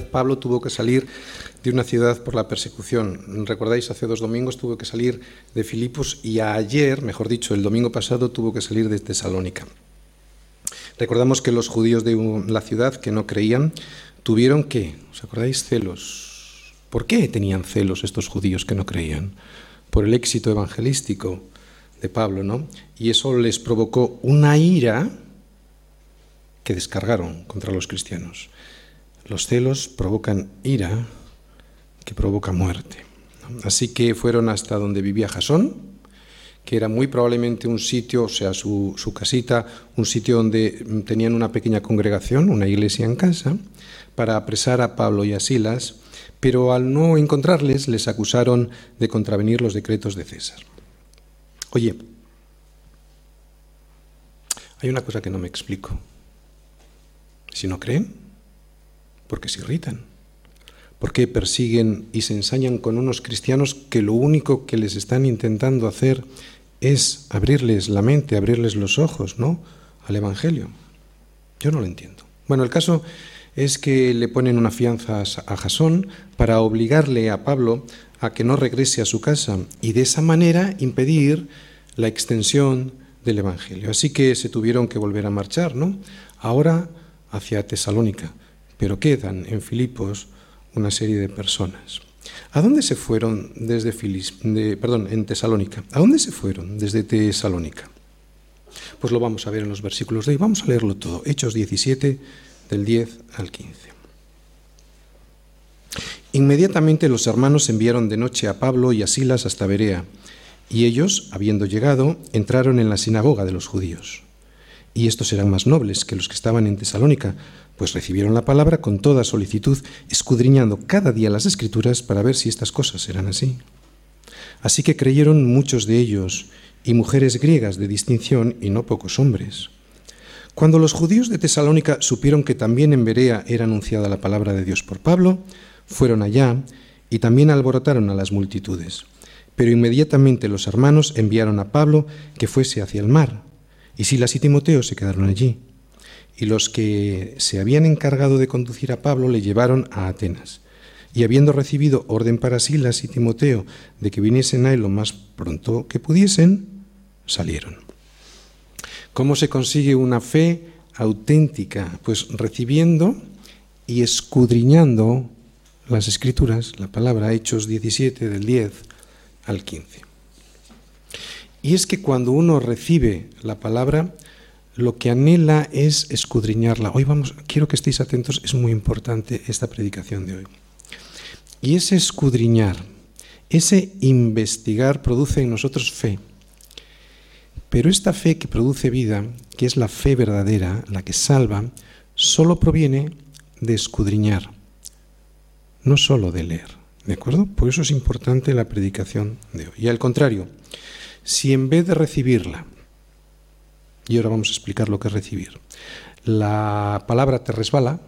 Pablo tuvo que salir de una ciudad por la persecución. Recordáis, hace dos domingos tuvo que salir de Filipos y ayer, mejor dicho, el domingo pasado tuvo que salir de Tesalónica. Recordamos que los judíos de la ciudad que no creían tuvieron que, ¿os acordáis? Celos. ¿Por qué tenían celos estos judíos que no creían? Por el éxito evangelístico de Pablo, ¿no? Y eso les provocó una ira que descargaron contra los cristianos. Los celos provocan ira que provoca muerte. Así que fueron hasta donde vivía Jasón, que era muy probablemente un sitio, o sea, su, su, casita, un sitio donde tenían una pequeña congregación, una iglesia en casa, para apresar a Pablo y a Silas, pero al no encontrarles les acusaron de contravenir los decretos de César. Oye, hay una cosa que no me explico. Si no creen, ¿por qué se irritan? ¿Por qué persiguen y se ensañan con unos cristianos que lo único que les están intentando hacer es abrirles la mente, abrirles los ojos, ¿no? Al Evangelio. Yo no lo entiendo. Bueno, el caso es que le ponen una fianza a Jasón para obligarle a Pablo a que no regrese a su casa y de esa manera impedir la extensión del Evangelio. Así que se tuvieron que volver a marchar, ¿no? Ahora hacia Tesalónica, pero quedan en Filipos una serie de personas. ¿A dónde se fueron desde Filis, perdón, en Tesalónica? ¿A dónde se fueron desde Tesalónica? Pues lo vamos a ver en los versículos de hoy. Vamos a leerlo todo. Hechos 17, del 10 al 15. Inmediatamente los hermanos enviaron de noche a Pablo y a Silas hasta Berea, y ellos, habiendo llegado, entraron en la sinagoga de los judíos. Y estos eran más nobles que los que estaban en Tesalónica, pues recibieron la palabra con toda solicitud, escudriñando cada día las escrituras para ver si estas cosas eran así. Así que creyeron muchos de ellos, y mujeres griegas de distinción, y no pocos hombres. Cuando los judíos de Tesalónica supieron que también en Berea era anunciada la palabra de Dios por Pablo, fueron allá y también alborotaron a las multitudes. Pero inmediatamente los hermanos enviaron a Pablo que fuese hacia el mar, y Silas y Timoteo se quedaron allí. Y los que se habían encargado de conducir a Pablo le llevaron a Atenas. Y habiendo recibido orden para Silas y Timoteo de que viniesen a él lo más pronto que pudiesen, salieron. ¿Cómo se consigue una fe auténtica? Pues recibiendo y escudriñando las escrituras, la palabra Hechos 17 del 10 al 15. Y es que cuando uno recibe la palabra, lo que anhela es escudriñarla. Hoy vamos, quiero que estéis atentos, es muy importante esta predicación de hoy. Y ese escudriñar, ese investigar produce en nosotros fe. Pero esta fe que produce vida, que es la fe verdadera, la que salva, solo proviene de escudriñar, no solo de leer. ¿De acuerdo? Por eso es importante la predicación de hoy. Y al contrario, si en vez de recibirla, y ahora vamos a explicar lo que es recibir, la palabra te resbala,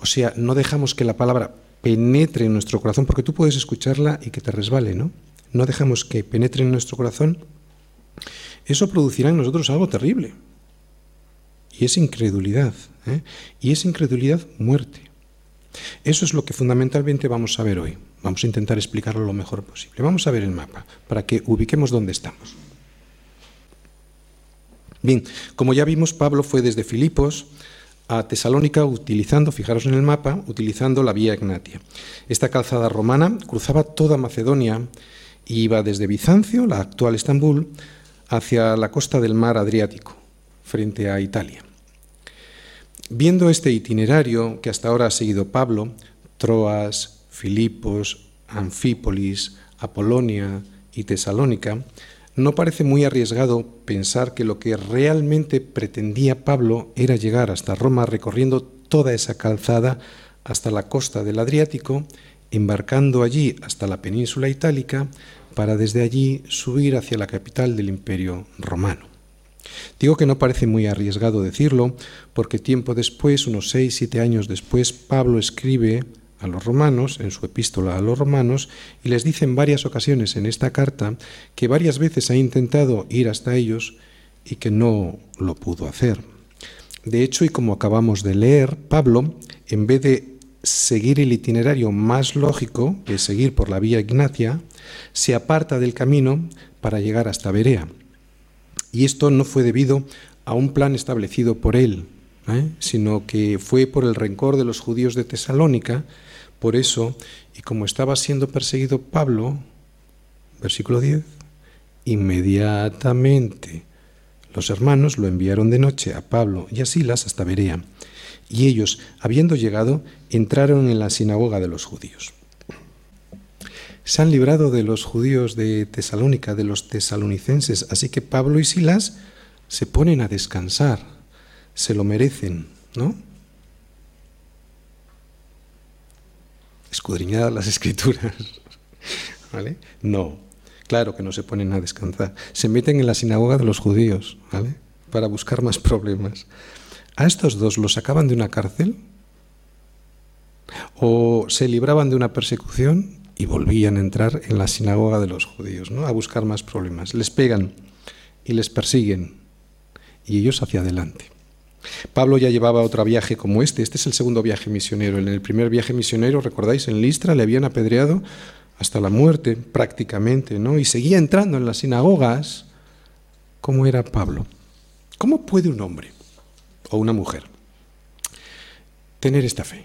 o sea, no dejamos que la palabra penetre en nuestro corazón, porque tú puedes escucharla y que te resbale, ¿no? No dejamos que penetre en nuestro corazón, eso producirá en nosotros algo terrible. Y es incredulidad. ¿eh? Y es incredulidad muerte. Eso es lo que fundamentalmente vamos a ver hoy. Vamos a intentar explicarlo lo mejor posible. Vamos a ver el mapa para que ubiquemos dónde estamos. Bien, como ya vimos, Pablo fue desde Filipos a Tesalónica utilizando, fijaros en el mapa, utilizando la vía Egnatia. Esta calzada romana cruzaba toda Macedonia y iba desde Bizancio, la actual Estambul, hacia la costa del mar Adriático, frente a Italia. Viendo este itinerario que hasta ahora ha seguido Pablo, Troas, Filipos, Anfípolis, Apolonia y Tesalónica, no parece muy arriesgado pensar que lo que realmente pretendía Pablo era llegar hasta Roma recorriendo toda esa calzada hasta la costa del Adriático, embarcando allí hasta la península itálica para desde allí subir hacia la capital del imperio romano. Digo que no parece muy arriesgado decirlo, porque tiempo después, unos seis, siete años después, Pablo escribe a los romanos, en su epístola a los romanos, y les dice en varias ocasiones en esta carta que varias veces ha intentado ir hasta ellos y que no lo pudo hacer. De hecho, y como acabamos de leer, Pablo, en vez de seguir el itinerario más lógico, que es seguir por la vía Ignacia, se aparta del camino para llegar hasta Berea. Y esto no fue debido a un plan establecido por él, ¿eh? sino que fue por el rencor de los judíos de Tesalónica. Por eso, y como estaba siendo perseguido Pablo, versículo 10, inmediatamente los hermanos lo enviaron de noche a Pablo y a Silas hasta Berea, y ellos, habiendo llegado, entraron en la sinagoga de los judíos. Se han librado de los judíos de Tesalónica, de los tesalonicenses, así que Pablo y Silas se ponen a descansar, se lo merecen, ¿no? Escudriñadas las escrituras, ¿vale? No, claro que no se ponen a descansar, se meten en la sinagoga de los judíos, ¿vale? Para buscar más problemas. ¿A estos dos los sacaban de una cárcel? ¿O se libraban de una persecución y volvían a entrar en la sinagoga de los judíos, ¿no? a buscar más problemas? Les pegan y les persiguen y ellos hacia adelante. Pablo ya llevaba otro viaje como este, este es el segundo viaje misionero. En el primer viaje misionero, recordáis, en Listra le habían apedreado hasta la muerte prácticamente, ¿no? Y seguía entrando en las sinagogas. ¿Cómo era Pablo? ¿Cómo puede un hombre o una mujer tener esta fe?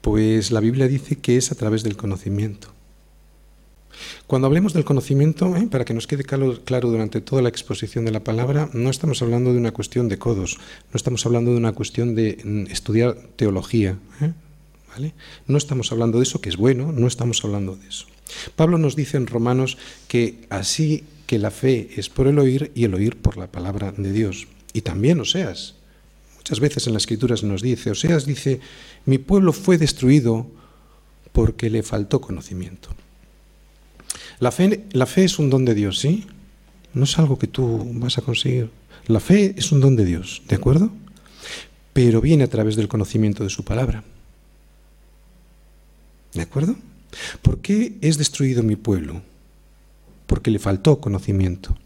Pues la Biblia dice que es a través del conocimiento. Cuando hablemos del conocimiento, ¿eh? para que nos quede claro, durante toda la exposición de la palabra, no estamos hablando de una cuestión de codos, no estamos hablando de una cuestión de mm, estudiar teología, ¿eh? No estamos hablando de eso, que es bueno, no estamos hablando de eso. Pablo nos dice en Romanos que así que la fe es por el oír y el oír por la palabra de Dios. Y también Oseas. Muchas veces en las escrituras nos dice, Oseas dice, mi pueblo fue destruido porque le faltó conocimiento. La fe, la fe es un don de Dios, ¿sí? No es algo que tú vas a conseguir. La fe es un don de Dios, ¿de acuerdo? Pero viene a través del conocimiento de su palabra. ¿De acuerdo? ¿Por qué es destruido mi pueblo? Porque le faltó conocimiento.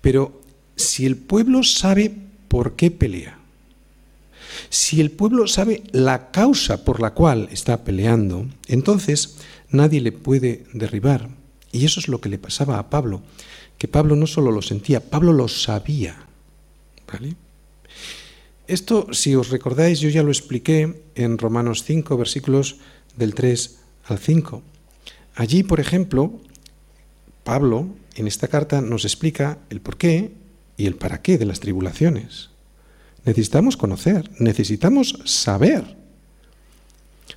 Pero si el pueblo sabe por qué pelea, si el pueblo sabe la causa por la cual está peleando, entonces nadie le puede derribar. Y eso es lo que le pasaba a Pablo, que Pablo no solo lo sentía, Pablo lo sabía. ¿Vale? Esto, si os recordáis, yo ya lo expliqué en Romanos 5, versículos del 3 al 5. Allí, por ejemplo, Pablo en esta carta nos explica el por qué y el para qué de las tribulaciones. Necesitamos conocer, necesitamos saber,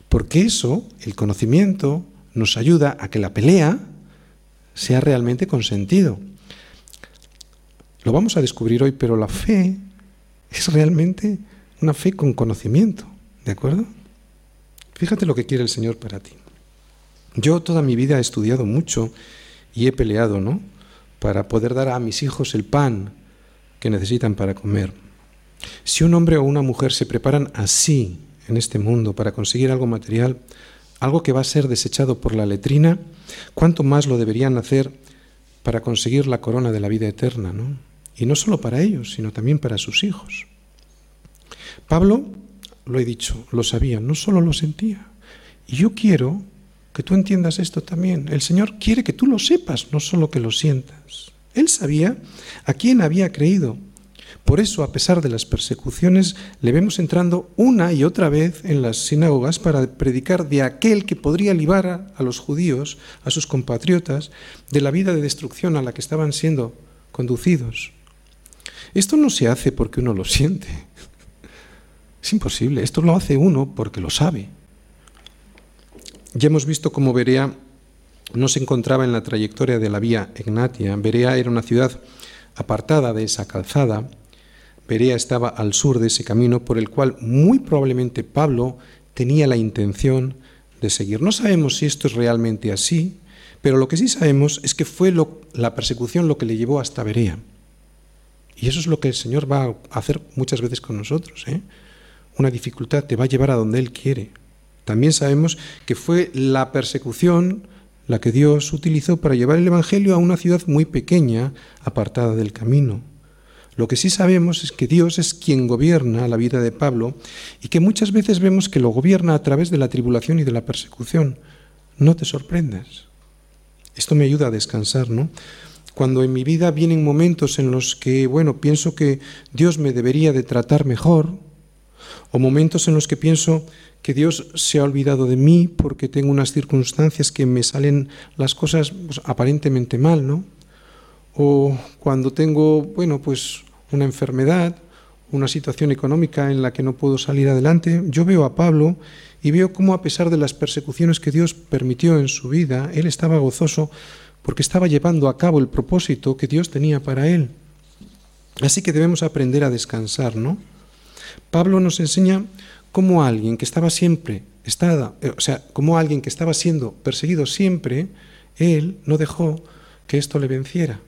porque eso, el conocimiento, nos ayuda a que la pelea sea realmente con sentido. Lo vamos a descubrir hoy, pero la fe es realmente una fe con conocimiento, ¿de acuerdo? Fíjate lo que quiere el Señor para ti. Yo toda mi vida he estudiado mucho y he peleado, ¿no? Para poder dar a mis hijos el pan que necesitan para comer. Si un hombre o una mujer se preparan así en este mundo para conseguir algo material, algo que va a ser desechado por la letrina, ¿cuánto más lo deberían hacer para conseguir la corona de la vida eterna, ¿no? Y no solo para ellos, sino también para sus hijos. Pablo lo he dicho, lo sabía, no solo lo sentía. Y yo quiero que tú entiendas esto también. El Señor quiere que tú lo sepas, no solo que lo sientas. Él sabía a quién había creído. Por eso, a pesar de las persecuciones, le vemos entrando una y otra vez en las sinagogas para predicar de aquel que podría librar a los judíos, a sus compatriotas, de la vida de destrucción a la que estaban siendo conducidos. Esto no se hace porque uno lo siente. Es imposible. Esto lo hace uno porque lo sabe. Ya hemos visto cómo Berea no se encontraba en la trayectoria de la vía Egnatia. Berea era una ciudad apartada de esa calzada. Berea estaba al sur de ese camino por el cual muy probablemente Pablo tenía la intención de seguir. No sabemos si esto es realmente así, pero lo que sí sabemos es que fue la persecución lo que le llevó hasta Berea. Y eso es lo que el Señor va a hacer muchas veces con nosotros. ¿eh? una dificultad te va a llevar a donde Él quiere. También sabemos que fue la persecución la que Dios utilizó para llevar el Evangelio a una ciudad muy pequeña, apartada del camino. Lo que sí sabemos es que Dios es quien gobierna la vida de Pablo y que muchas veces vemos que lo gobierna a través de la tribulación y de la persecución. No te sorprendas. Esto me ayuda a descansar, ¿no? Cuando en mi vida vienen momentos en los que, bueno, pienso que Dios me debería de tratar mejor, o momentos en los que pienso que Dios se ha olvidado de mí porque tengo unas circunstancias que me salen las cosas pues, aparentemente mal, ¿no? O cuando tengo, bueno, pues una enfermedad, una situación económica en la que no puedo salir adelante, yo veo a Pablo y veo cómo a pesar de las persecuciones que Dios permitió en su vida, él estaba gozoso porque estaba llevando a cabo el propósito que Dios tenía para él. Así que debemos aprender a descansar, ¿no? Pablo nos enseña cómo alguien que estaba siempre, estaba, eh, o sea, como alguien que estaba siendo perseguido siempre, él no dejó que esto le venciera.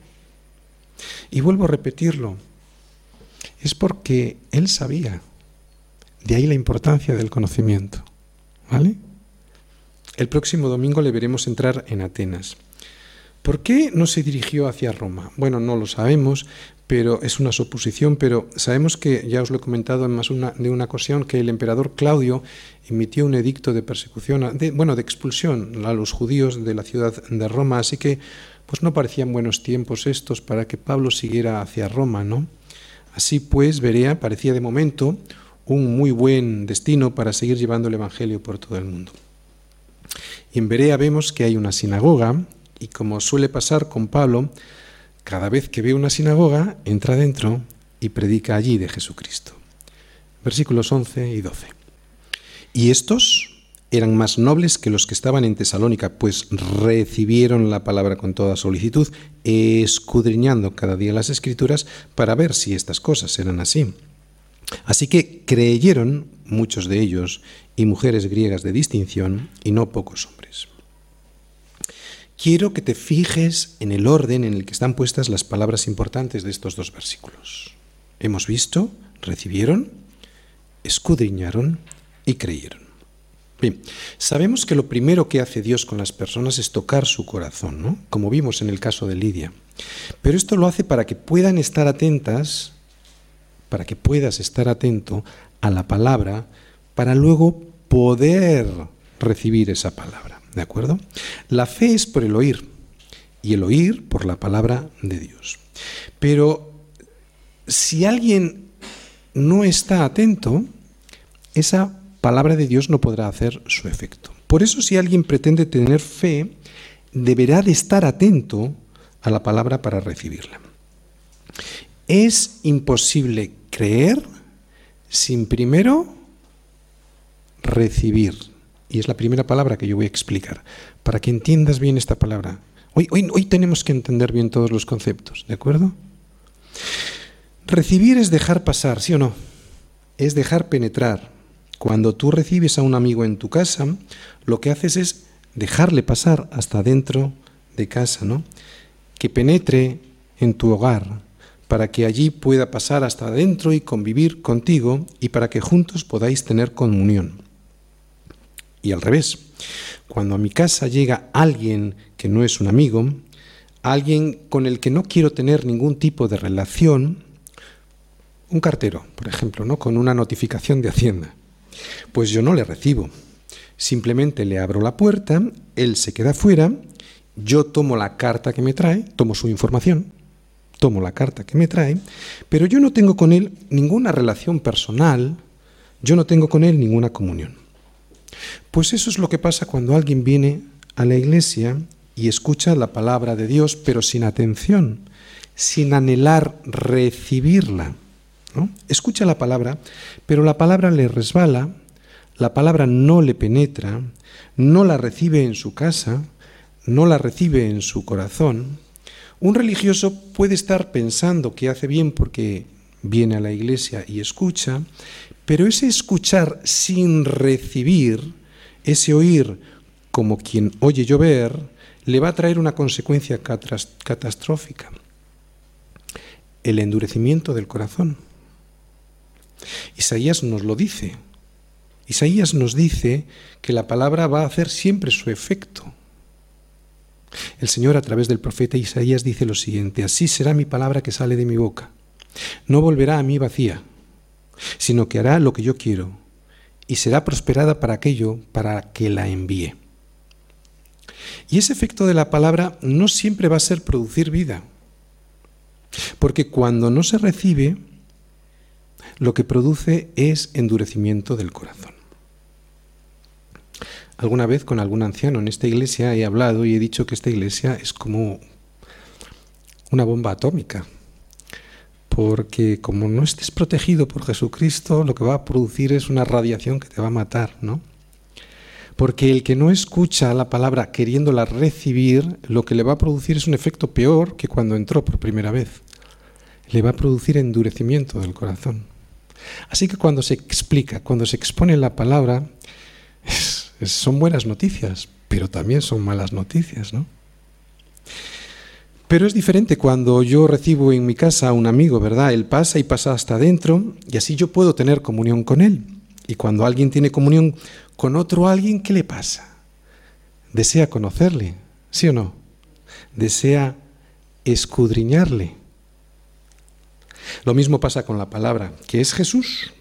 Y vuelvo a repetirlo, es porque él sabía, de ahí la importancia del conocimiento, ¿vale? El próximo domingo le veremos entrar en Atenas. ¿Por qué no se dirigió hacia Roma? Bueno, no lo sabemos, pero es una suposición, pero sabemos que, ya os lo he comentado en más de una ocasión, que el emperador Claudio emitió un edicto de persecución, de, bueno, de expulsión a los judíos de la ciudad de Roma, así que pues no parecían buenos tiempos estos para que Pablo siguiera hacia Roma, ¿no? Así pues, Berea parecía de momento un muy buen destino para seguir llevando el Evangelio por todo el mundo. Y en Berea vemos que hay una sinagoga, y como suele pasar con Pablo, cada vez que ve una sinagoga, entra dentro y predica allí de Jesucristo. Versículos 11 y 12. Y estos eran más nobles que los que estaban en Tesalónica, pues recibieron la palabra con toda solicitud, escudriñando cada día las escrituras para ver si estas cosas eran así. Así que creyeron muchos de ellos y mujeres griegas de distinción y no pocos hombres quiero que te fijes en el orden en el que están puestas las palabras importantes de estos dos versículos. Hemos visto, recibieron, escudriñaron y creyeron. Bien, sabemos que lo primero que hace Dios con las personas es tocar su corazón, ¿no? Como vimos en el caso de Lidia. Pero esto lo hace para que puedan estar atentas, para que puedas estar atento a la palabra, para luego poder recibir esa palabra. ¿De acuerdo? La fe es por el oír y el oír por la palabra de Dios. Pero si alguien no está atento, esa palabra de Dios no podrá hacer su efecto. Por eso si alguien pretende tener fe, deberá de estar atento a la palabra para recibirla. Es imposible creer sin primero recibir y es la primera palabra que yo voy a explicar, para que entiendas bien esta palabra. Hoy, hoy, hoy tenemos que entender bien todos los conceptos, ¿de acuerdo? Recibir es dejar pasar, ¿sí o no? Es dejar penetrar. Cuando tú recibes a un amigo en tu casa, lo que haces es dejarle pasar hasta dentro de casa, ¿no? Que penetre en tu hogar, para que allí pueda pasar hasta adentro y convivir contigo y para que juntos podáis tener comunión. Y al revés, cuando a mi casa llega alguien que no es un amigo, alguien con el que no quiero tener ningún tipo de relación, un cartero, por ejemplo, ¿no? con una notificación de Hacienda, pues yo no le recibo. Simplemente le abro la puerta, él se queda fuera, yo tomo la carta que me trae, tomo su información, tomo la carta que me trae, pero yo no tengo con él ninguna relación personal, yo no tengo con él ninguna comunión. Pues eso es lo que pasa cuando alguien viene a la iglesia y escucha la palabra de Dios, pero sin atención, sin anhelar recibirla. Escucha la palabra, pero la palabra le resbala, la palabra no le penetra, no la recibe en su casa, no la recibe en su corazón. Un religioso puede estar pensando que hace bien porque viene a la iglesia y escucha, pero ese escuchar sin recibir, ese oír como quien oye llover, le va a traer una consecuencia catastrófica, el endurecimiento del corazón. Isaías nos lo dice. Isaías nos dice que la palabra va a hacer siempre su efecto. El Señor a través del profeta Isaías dice lo siguiente, así será mi palabra que sale de mi boca. no volverá a mí vacía, sino que hará lo que yo quiero y será prosperada para aquello para que la envíe. Y ese efecto de la palabra no siempre va a ser producir vida, porque cuando no se recibe, lo que produce es endurecimiento del corazón. Alguna vez con algún anciano en esta iglesia he hablado y he dicho que esta iglesia es como una bomba atómica, porque como no estés protegido por Jesucristo, lo que va a producir es una radiación que te va a matar, ¿no? Porque el que no escucha la palabra queriéndola recibir, lo que le va a producir es un efecto peor que cuando entró por primera vez. Le va a producir endurecimiento del corazón. Así que cuando se explica, cuando se expone la palabra, son buenas noticias, pero también son malas noticias, ¿no? Pero es diferente cuando yo recibo en mi casa a un amigo, ¿verdad? Él pasa y pasa hasta adentro y así yo puedo tener comunión con él. Y cuando alguien tiene comunión con otro alguien, ¿qué le pasa? Desea conocerle, ¿sí o no? Desea escudriñarle. Lo mismo pasa con la palabra, que es Jesús,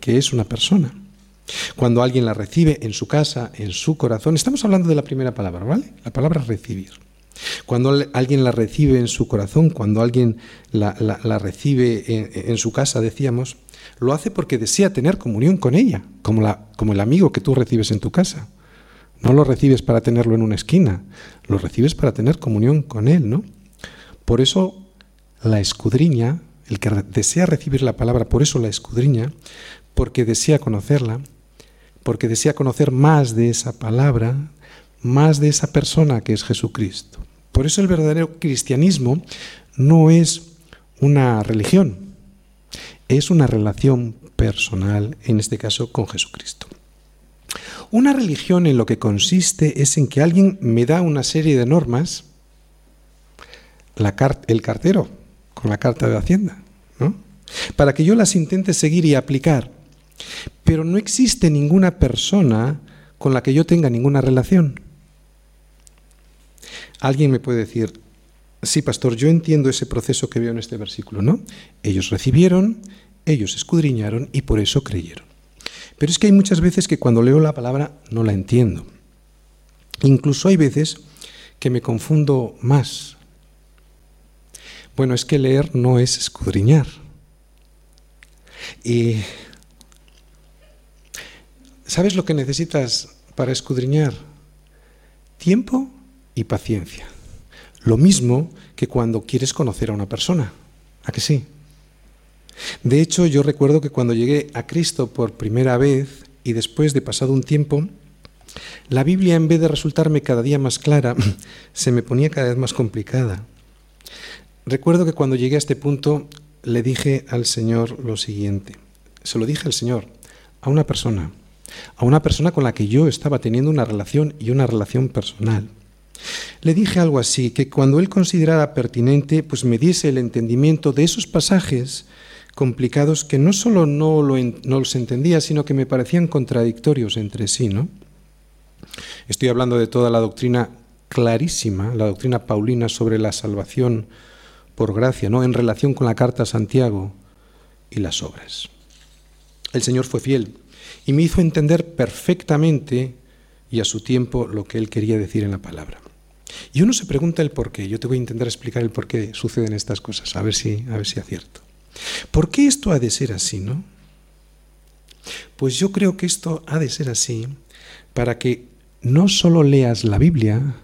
que es una persona. Cuando alguien la recibe en su casa, en su corazón, estamos hablando de la primera palabra, ¿vale? La palabra recibir. Cuando alguien la recibe en su corazón, cuando alguien la, recibe en, su casa, decíamos, lo hace porque desea tener comunión con ella, como, la, como el amigo que tú recibes en tu casa. No lo recibes para tenerlo en una esquina, lo recibes para tener comunión con él, ¿no? Por eso la escudriña, el que desea recibir la palabra, por eso la escudriña, porque desea conocerla, porque desea conocer más de esa palabra, más de esa persona que es Jesucristo. Por eso el verdadero cristianismo no es una religión, es una relación personal, en este caso con Jesucristo. Una religión en lo que consiste es en que alguien me da una serie de normas, el cartero con la carta de Hacienda, ¿no? para que yo las intente seguir y aplicar. Pero no existe ninguna persona con la que yo tenga ninguna relación. Alguien me puede decir, sí, pastor, yo entiendo ese proceso que veo en este versículo, ¿no? Ellos recibieron, ellos escudriñaron y por eso creyeron. Pero es que hay muchas veces que cuando leo la palabra no la entiendo. Incluso hay veces que me confundo más. Bueno, es que leer no es escudriñar. Y ¿sabes lo que necesitas para escudriñar? Tiempo y paciencia. Lo mismo que cuando quieres conocer a una persona. ¿A que sí? De hecho, yo recuerdo que cuando llegué a Cristo por primera vez y después de pasado un tiempo, la Biblia en vez de resultarme cada día más clara, se me ponía cada vez más complicada. Recuerdo que cuando llegué a este punto le dije al Señor lo siguiente. Se lo dije al Señor, a una persona, a una persona con la que yo estaba teniendo una relación y una relación personal. Le dije algo así, que cuando él considerara pertinente, pues me diese el entendimiento de esos pasajes complicados que no solo no, no los entendía, sino que me parecían contradictorios entre sí, ¿no? Estoy hablando de toda la doctrina clarísima, la doctrina paulina sobre la salvación por gracia, ¿no? En relación con la carta a Santiago y las obras. El Señor fue fiel y me hizo entender perfectamente y a su tiempo lo que él quería decir en la palabra. Y uno se pregunta el por qué. Yo te voy a intentar explicar el por qué suceden estas cosas, a ver si, a ver si acierto. ¿Por qué esto ha de ser así, no? Pues yo creo que esto ha de ser así para que no solo leas la Biblia,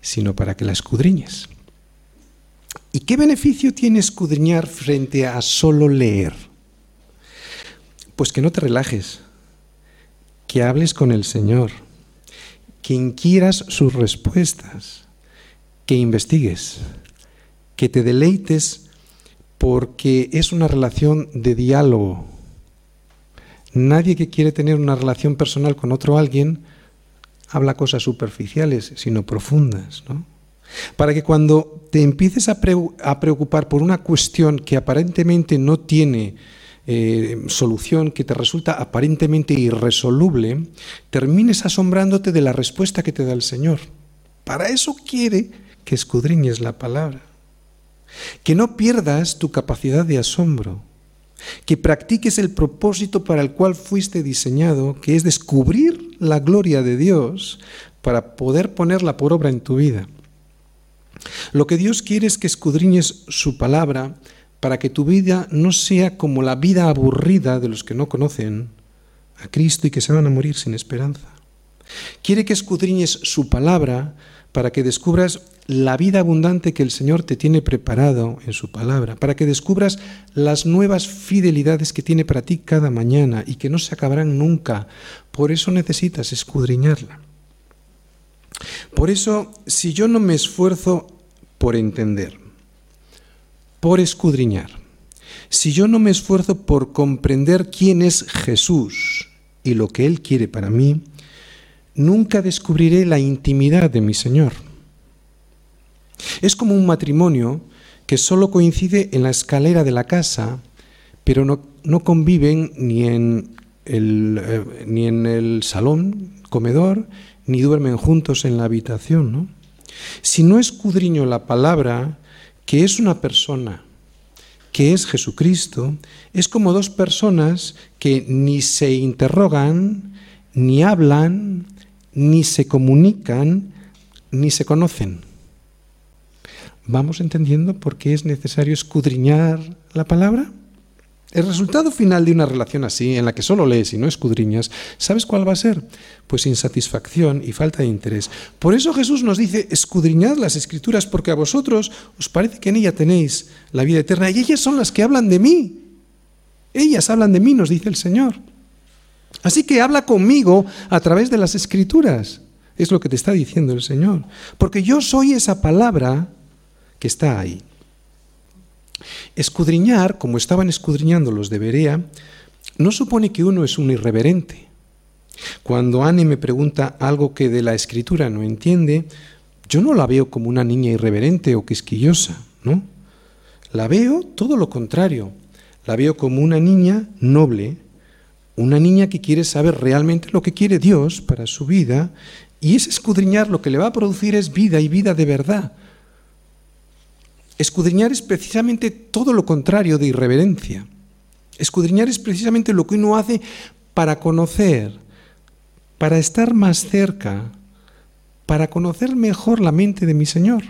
sino para que la escudriñes. ¿Y qué beneficio tiene escudriñar frente a solo leer? Pues que no te relajes, que hables con el Señor que inquieras sus respuestas, que investigues, que te deleites porque es una relación de diálogo. Nadie que quiere tener una relación personal con otro alguien habla cosas superficiales, sino profundas, ¿no? Para que cuando te empieces a, preocupar por una cuestión que aparentemente no tiene eh, solución que te resulta aparentemente irresoluble, termines asombrándote de la respuesta que te da el Señor. Para eso quiere que escudriñes la palabra. que no pierdas tu capacidad de asombro, que practiques el propósito para el cual fuiste diseñado, que es descubrir la gloria de Dios para poder ponerla por obra en tu vida. Lo que Dios quiere es que escudriñes su palabra para que tu vida no sea como la vida aburrida de los que no conocen a Cristo y que se van a morir sin esperanza. Quiere que escudriñes su palabra para que descubras la vida abundante que el Señor te tiene preparado en su palabra, para que descubras las nuevas fidelidades que tiene para ti cada mañana y que no se acabarán nunca. Por eso necesitas escudriñarla. Por eso, si yo no me esfuerzo por entender, por escudriñar, si yo no me esfuerzo por comprender quién es Jesús y lo que Él quiere para mí, nunca descubriré la intimidad de mi Señor. Es como un matrimonio que solo coincide en la escalera de la casa, pero no, conviven ni en, el, eh, ni en el salón, comedor, ni duermen juntos en la habitación. ¿no? Si no escudriño la palabra, que es una persona, que es Jesucristo, es como dos personas que ni se interrogan, ni hablan, ni se comunican, ni se conocen. ¿Vamos entendiendo por qué es necesario escudriñar la palabra? El resultado final de una relación así, en la que solo lees y no escudriñas, ¿sabes cuál va a ser? Pues insatisfacción y falta de interés. Por eso Jesús nos dice, escudriñad las escrituras, porque a vosotros os parece que en ella tenéis la vida eterna, y ellas son las que hablan de mí. Ellas hablan de mí, nos dice el Señor. Así que habla conmigo a través de las escrituras. Es lo que te está diciendo el Señor. Porque yo soy esa palabra que está ahí. Escudriñar, como estaban escudriñando los de Berea, no supone que uno es un irreverente. Cuando Anne me pregunta algo que de la escritura no entiende, yo no la veo como una niña irreverente o quisquillosa, ¿no? La veo todo lo contrario. La veo como una niña noble, una niña que quiere saber realmente lo que quiere Dios para su vida, y ese escudriñar lo que le va a producir es vida y vida de verdad, Escudriñar es precisamente todo lo contrario de irreverencia. Escudriñar es precisamente lo que uno hace para conocer, para estar más cerca, para conocer mejor la mente de mi Señor.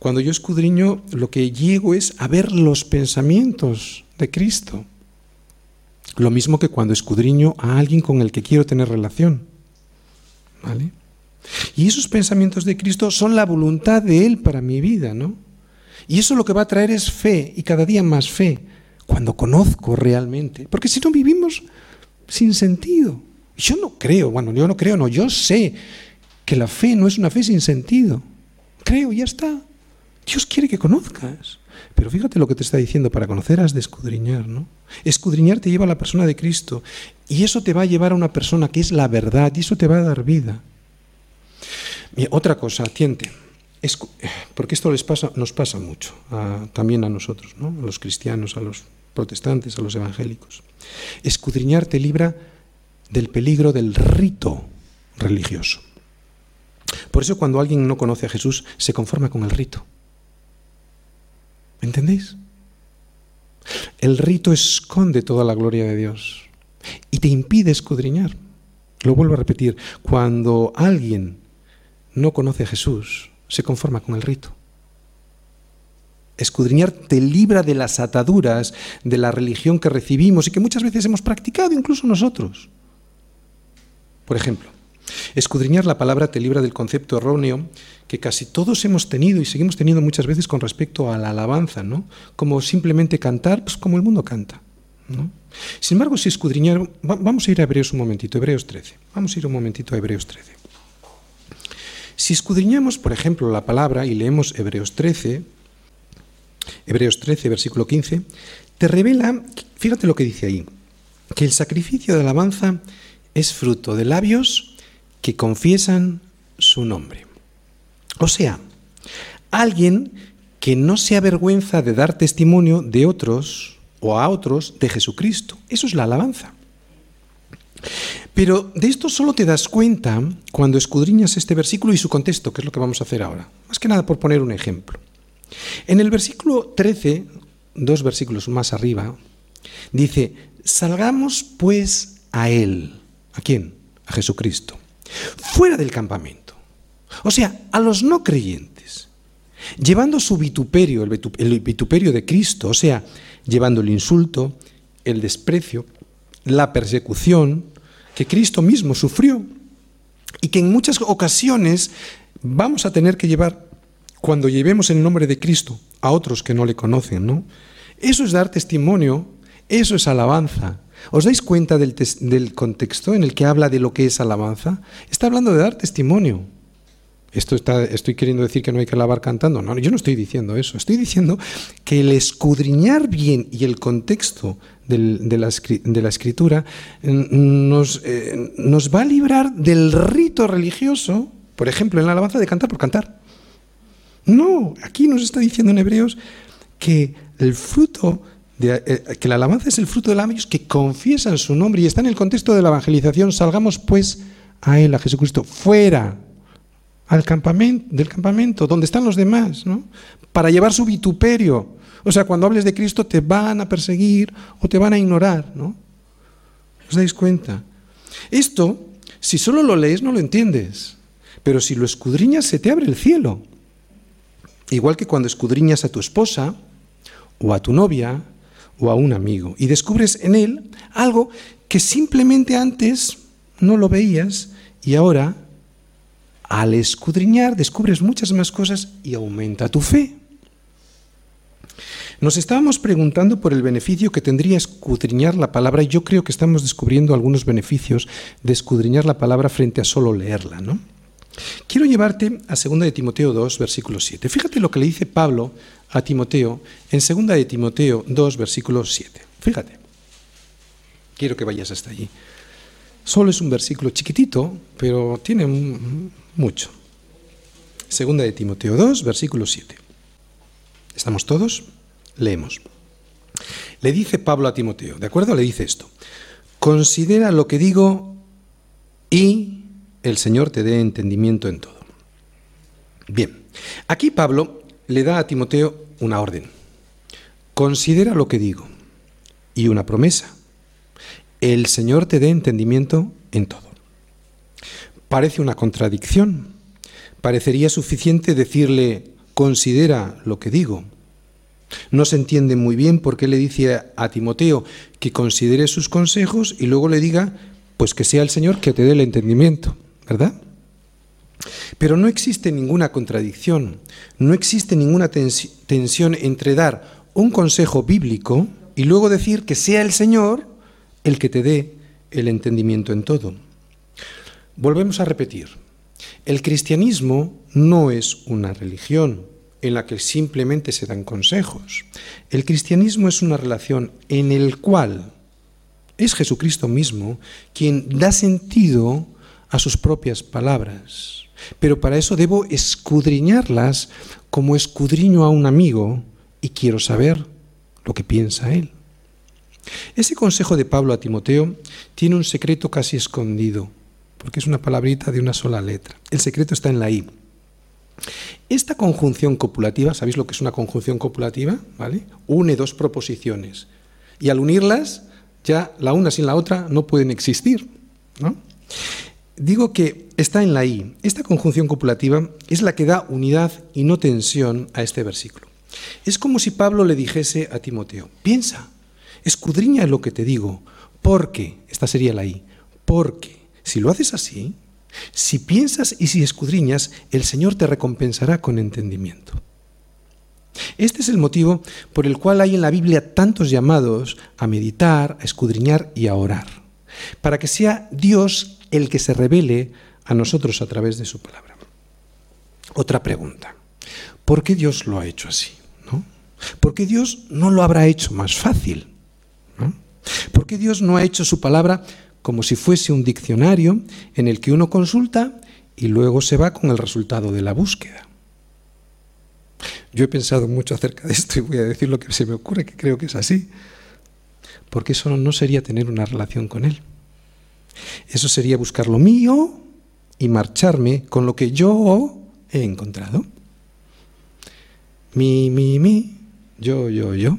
Cuando yo escudriño, lo que llego es a ver los pensamientos de Cristo. Lo mismo que cuando escudriño a alguien con el que quiero tener relación. ¿Vale? Y esos pensamientos de Cristo son la voluntad de Él para mi vida, ¿no? Y eso lo que va a traer es fe y cada día más fe, cuando conozco realmente. Porque si no vivimos sin sentido. Yo no creo, bueno, yo no creo, no, yo sé que la fe no es una fe sin sentido. Creo, ya está. Dios quiere que conozcas. Pero fíjate lo que te está diciendo, para conocer has de escudriñar, ¿no? Escudriñar te lleva a la persona de Cristo y eso te va a llevar a una persona que es la verdad y eso te va a dar vida otra cosa, atiente, porque esto nos pasa mucho, también a nosotros, ¿no? a los cristianos, a los protestantes, a los evangélicos. Escudriñar te libra del peligro del rito religioso. Por eso cuando alguien no conoce a Jesús se conforma con el rito. ¿Entendéis? El rito esconde toda la gloria de Dios y te impide escudriñar. Lo vuelvo a repetir, cuando alguien no conoce a Jesús, se conforma con el rito. Escudriñar te libra de las ataduras de la religión que recibimos y que muchas veces hemos practicado incluso nosotros. Por ejemplo, escudriñar la palabra te libra del concepto erróneo que casi todos hemos tenido y seguimos teniendo muchas veces con respecto a la alabanza, ¿no? Como simplemente cantar, pues como el mundo canta. Sin embargo, si escudriñar, vamos a ir a Hebreos un momentito, Hebreos 13. Vamos a ir un momentito a Hebreos 13. Si escudriñamos, por ejemplo, la palabra y leemos Hebreos 13, Hebreos 13, versículo 15, te revela, fíjate lo que dice ahí, que el sacrificio de alabanza es fruto de labios que confiesan su nombre. O sea, alguien que no se avergüenza de dar testimonio de otros o a otros de Jesucristo. Eso es la alabanza. Pero de esto solo te das cuenta cuando escudriñas este versículo y su contexto, que es lo que vamos a hacer ahora. Más que nada por poner un ejemplo. En el versículo 13, dos versículos más arriba, dice, salgamos pues a Él. ¿A quién? A Jesucristo. Fuera del campamento. O sea, a los no creyentes. Llevando su vituperio, el vituperio de Cristo, o sea, llevando el insulto, el desprecio, la persecución que Cristo mismo sufrió y que en muchas ocasiones vamos a tener que llevar cuando llevemos el nombre de Cristo a otros que no le conocen, ¿no? Eso es dar testimonio, eso es alabanza. ¿Os dais cuenta del, del, contexto en el que habla de lo que es alabanza? Está hablando de dar testimonio. Esto está, estoy queriendo decir que no hay que alabar cantando. No, yo no estoy diciendo eso. Estoy diciendo que el escudriñar bien y el contexto de, la, escritura nos, eh, nos va a librar del rito religioso, por ejemplo, en la alabanza de cantar por cantar. No, aquí nos está diciendo en Hebreos que el fruto eh, que la alabanza es el fruto de labios que confiesan su nombre y está en el contexto de la evangelización. Salgamos pues a Él, a Jesucristo, fuera al campamento, del campamento, donde están los demás, ¿no? Para llevar su vituperio. O sea, cuando hables de Cristo te van a perseguir o te van a ignorar, ¿no? ¿Os dais cuenta? Esto, si solo lo lees, no lo entiendes. Pero si lo escudriñas, se te abre el cielo. Igual que cuando escudriñas a tu esposa, o a tu novia, o a un amigo, y descubres en él algo que simplemente antes no lo veías y ahora, al escudriñar, descubres muchas más cosas y aumenta tu fe. Nos estábamos preguntando por el beneficio que tendría escudriñar la palabra y yo creo que estamos descubriendo algunos beneficios de escudriñar la palabra frente a solo leerla, ¿no? Quiero llevarte a 2 de Timoteo 2, versículo 7. Fíjate lo que le dice Pablo a Timoteo en 2 de Timoteo 2, versículo 7. Fíjate. Quiero que vayas hasta allí. Solo es un versículo chiquitito, pero tiene mucho. Segunda de Timoteo 2, versículo 7. ¿Estamos todos? Leemos. Le dice Pablo a Timoteo, ¿de acuerdo? Le dice esto. Considera lo que digo y el Señor te dé entendimiento en todo. Bien, aquí Pablo le da a Timoteo una orden. Considera lo que digo y una promesa. El Señor te dé entendimiento en todo. Parece una contradicción. Parecería suficiente decirle, considera lo que digo. No se entiende muy bien por qué le dice a Timoteo que considere sus consejos y luego le diga, pues que sea el Señor que te dé el entendimiento. ¿verdad? Pero no existe ninguna contradicción, no existe ninguna tensión entre dar un consejo bíblico y luego decir que sea el Señor el que te dé el entendimiento en todo. Volvemos a repetir, el cristianismo no es una religión en la que simplemente se dan consejos. El cristianismo es una relación en el cual es Jesucristo mismo quien da sentido a sus propias palabras. Pero para eso debo escudriñarlas como escudriño a un amigo y quiero saber lo que piensa él. Ese consejo de Pablo a Timoteo tiene un secreto casi escondido, porque es una palabrita de una sola letra. El secreto está en la I. Esta conjunción copulativa, ¿sabéis lo que es una conjunción copulativa? ¿Vale? Une dos proposiciones. Y al unirlas, ya la una sin la otra no pueden existir. ¿no? Digo que está en la I. Esta conjunción copulativa es la que da unidad y no tensión a este versículo. Es como si Pablo le dijese a Timoteo, piensa, escudriña lo que te digo, porque, esta sería la I, porque si lo haces así, si piensas y si escudriñas, el Señor te recompensará con entendimiento. Este es el motivo por el cual hay en la Biblia tantos llamados a meditar, a escudriñar y a orar, para que sea Dios el que se revele a nosotros a través de su palabra. Otra pregunta. ¿Por qué Dios lo ha hecho así? ¿No? ¿Por qué Dios no lo habrá hecho más fácil? ¿Por qué Dios no ha hecho su palabra como si fuese un diccionario en el que uno consulta y luego se va con el resultado de la búsqueda? Yo he pensado mucho acerca de esto y voy a decir lo que se me ocurre, que creo que es así. Porque eso no sería tener una relación con Él. Eso sería buscar lo mío y marcharme con lo que yo he encontrado. Mi, mi, mi, yo, yo, yo.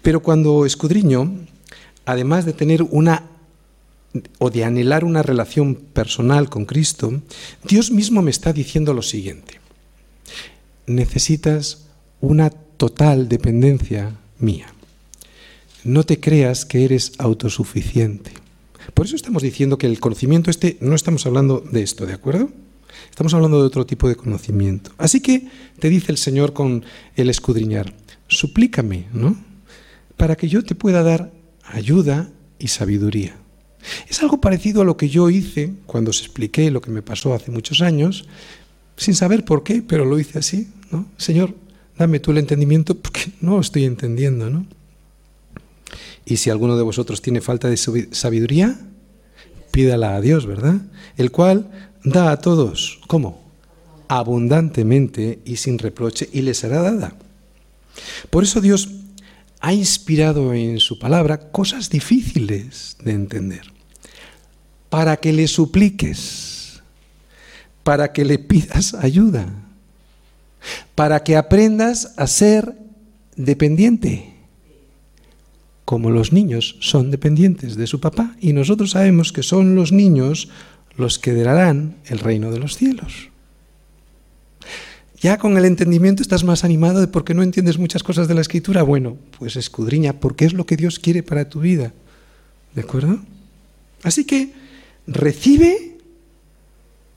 Pero cuando escudriño, además de tener una o de anhelar una relación personal con Cristo, Dios mismo me está diciendo lo siguiente. Necesitas una total dependencia mía. No te creas que eres autosuficiente. Por eso estamos diciendo que el conocimiento este, no estamos hablando de esto, ¿de acuerdo? Estamos hablando de otro tipo de conocimiento. Así que te dice el Señor con el escudriñar, suplícame, ¿no? Para que yo te pueda dar ayuda y sabiduría. Es algo parecido a lo que yo hice cuando os expliqué lo que me pasó hace muchos años, sin saber por qué, pero lo hice así, ¿no? Señor, dame tú el entendimiento porque no estoy entendiendo, ¿no? Y si alguno de vosotros tiene falta de sabiduría, pídala a Dios, ¿verdad? El cual da a todos, ¿cómo? Abundantemente y sin reproche, y les será dada. Por eso Dios ha inspirado en su palabra cosas difíciles de entender, para que le supliques, para que le pidas ayuda, para que aprendas a ser dependiente como los niños son dependientes de su papá y nosotros sabemos que son los niños los que darán el reino de los cielos. Ya con el entendimiento estás más animado de por qué no entiendes muchas cosas de la escritura. Bueno, pues escudriña porque es lo que Dios quiere para tu vida. ¿De acuerdo? Así que recibe,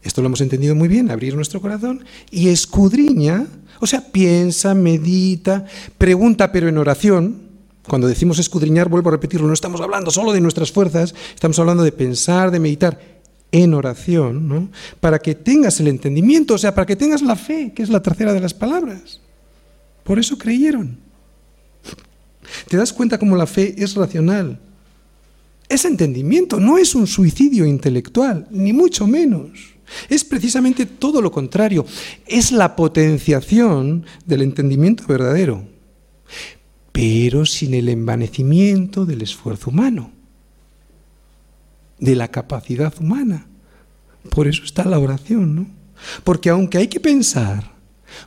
esto lo hemos entendido muy bien, abrir nuestro corazón y escudriña, o sea, piensa, medita, pregunta pero en oración, cuando decimos escudriñar, vuelvo a repetirlo, no estamos hablando solo de nuestras fuerzas, estamos hablando de pensar, de meditar en oración, ¿no? para que tengas el entendimiento, o sea, para que tengas la fe, que es la tercera de las palabras. Por eso creyeron. ¿Te das cuenta cómo la fe es racional? Es entendimiento, no es un suicidio intelectual, ni mucho menos. Es precisamente todo lo contrario, es la potenciación del entendimiento verdadero pero sin el envanecimiento del esfuerzo humano, de la capacidad humana. Por eso está la oración, ¿no? Porque aunque hay que pensar,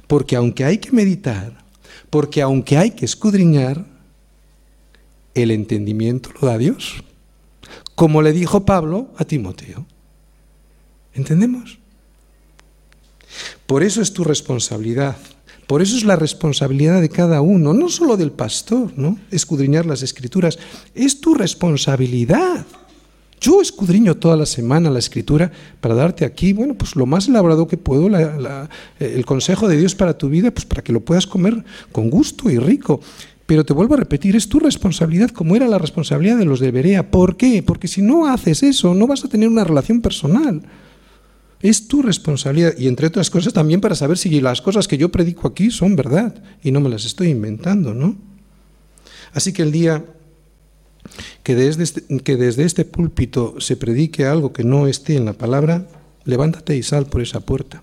porque aunque hay que meditar, porque aunque hay que escudriñar, el entendimiento lo da Dios, como le dijo Pablo a Timoteo. ¿Entendemos? Por eso es tu responsabilidad por eso es la responsabilidad de cada uno, no solo del pastor, ¿no? Escudriñar las escrituras, es tu responsabilidad. Yo escudriño toda la semana la escritura para darte aquí, bueno, pues lo más elaborado que puedo, el consejo de Dios para tu vida, pues para que lo puedas comer con gusto y rico. Pero te vuelvo a repetir, es tu responsabilidad como era la responsabilidad de los de Berea. ¿Por qué? Porque si no haces eso, no vas a tener una relación personal. Es tu responsabilidad y entre otras cosas también para saber si las cosas que yo predico aquí son verdad y no me las estoy inventando, ¿no? Así que el día que desde este, que desde este púlpito se predique algo que no esté en la palabra, levántate y sal por esa puerta.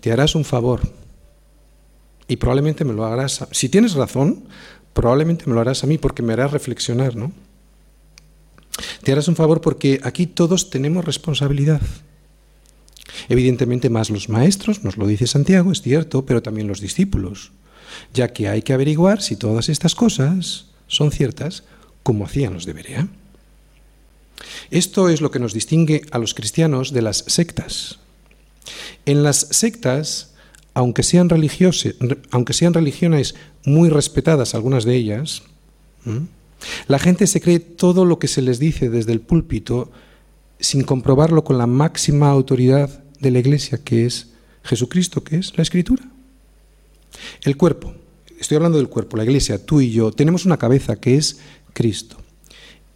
Te harás un favor y probablemente me lo harás. Si tienes razón, probablemente me lo harás a mí porque me harás reflexionar, ¿no? Te harás un favor porque aquí todos tenemos responsabilidad. Evidentemente más los maestros, nos lo dice Santiago, es cierto, pero también los discípulos, ya que hay que averiguar si todas estas cosas son ciertas como hacían los de Berea. Esto es lo que nos distingue a los cristianos de las sectas. En las sectas, aunque sean, aunque sean religiones muy respetadas, algunas de ellas, la gente se cree todo lo que se les dice desde el púlpito sin comprobarlo con la máxima autoridad de la iglesia, que es Jesucristo, que es la escritura. El cuerpo, estoy hablando del cuerpo, la iglesia, tú y yo, tenemos una cabeza que es Cristo.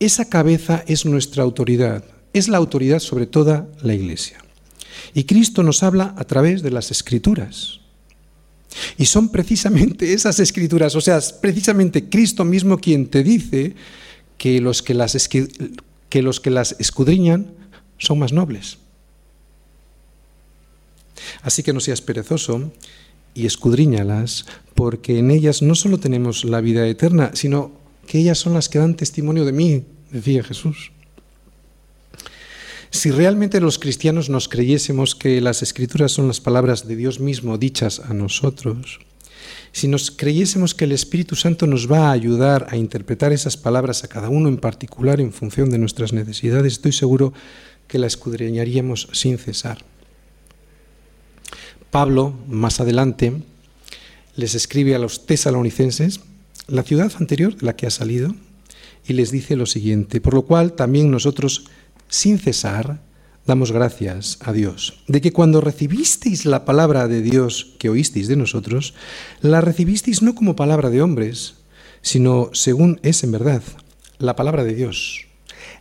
Esa cabeza es nuestra autoridad, es la autoridad sobre toda la iglesia. Y Cristo nos habla a través de las escrituras. Y son precisamente esas escrituras, o sea, precisamente Cristo mismo quien te dice que los que las, que los que las escudriñan son más nobles. Así que no seas perezoso y escudriñalas, porque en ellas no solo tenemos la vida eterna, sino que ellas son las que dan testimonio de mí, decía Jesús. Si realmente los cristianos nos creyésemos que las escrituras son las palabras de Dios mismo dichas a nosotros, si nos creyésemos que el Espíritu Santo nos va a ayudar a interpretar esas palabras a cada uno en particular en función de nuestras necesidades, estoy seguro que la escudriñaríamos sin cesar. Pablo, más adelante, les escribe a los tesalonicenses, la ciudad anterior de la que ha salido, y les dice lo siguiente, por lo cual también nosotros, sin cesar, damos gracias a Dios, de que cuando recibisteis la palabra de Dios que oísteis de nosotros, la recibisteis no como palabra de hombres, sino según es en verdad, la palabra de Dios,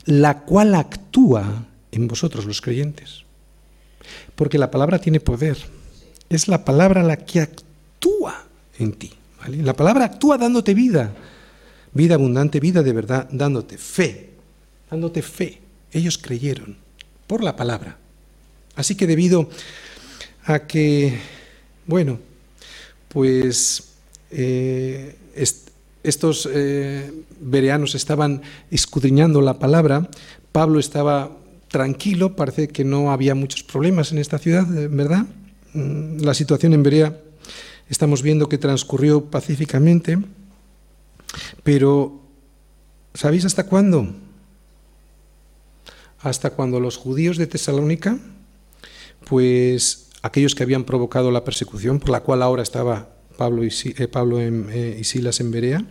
la cual actúa en vosotros los creyentes. Porque la palabra tiene poder, es la palabra la que actúa en ti. La palabra actúa dándote vida, vida abundante, vida de verdad, dándote fe, dándote fe. Ellos creyeron por la palabra. Así que debido a que, bueno, pues eh, estos eh, estaban escudriñando la palabra, Pablo estaba tranquilo, parece que no había muchos problemas en esta ciudad, ¿verdad? Mm, la situación en Berea estamos viendo que transcurrió pacíficamente, pero ¿sabéis hasta cuándo? Hasta cuando los judíos de Tesalónica, pues aquellos que habían provocado la persecución por la cual ahora estaba Pablo y, eh, eh, Silas en Berea,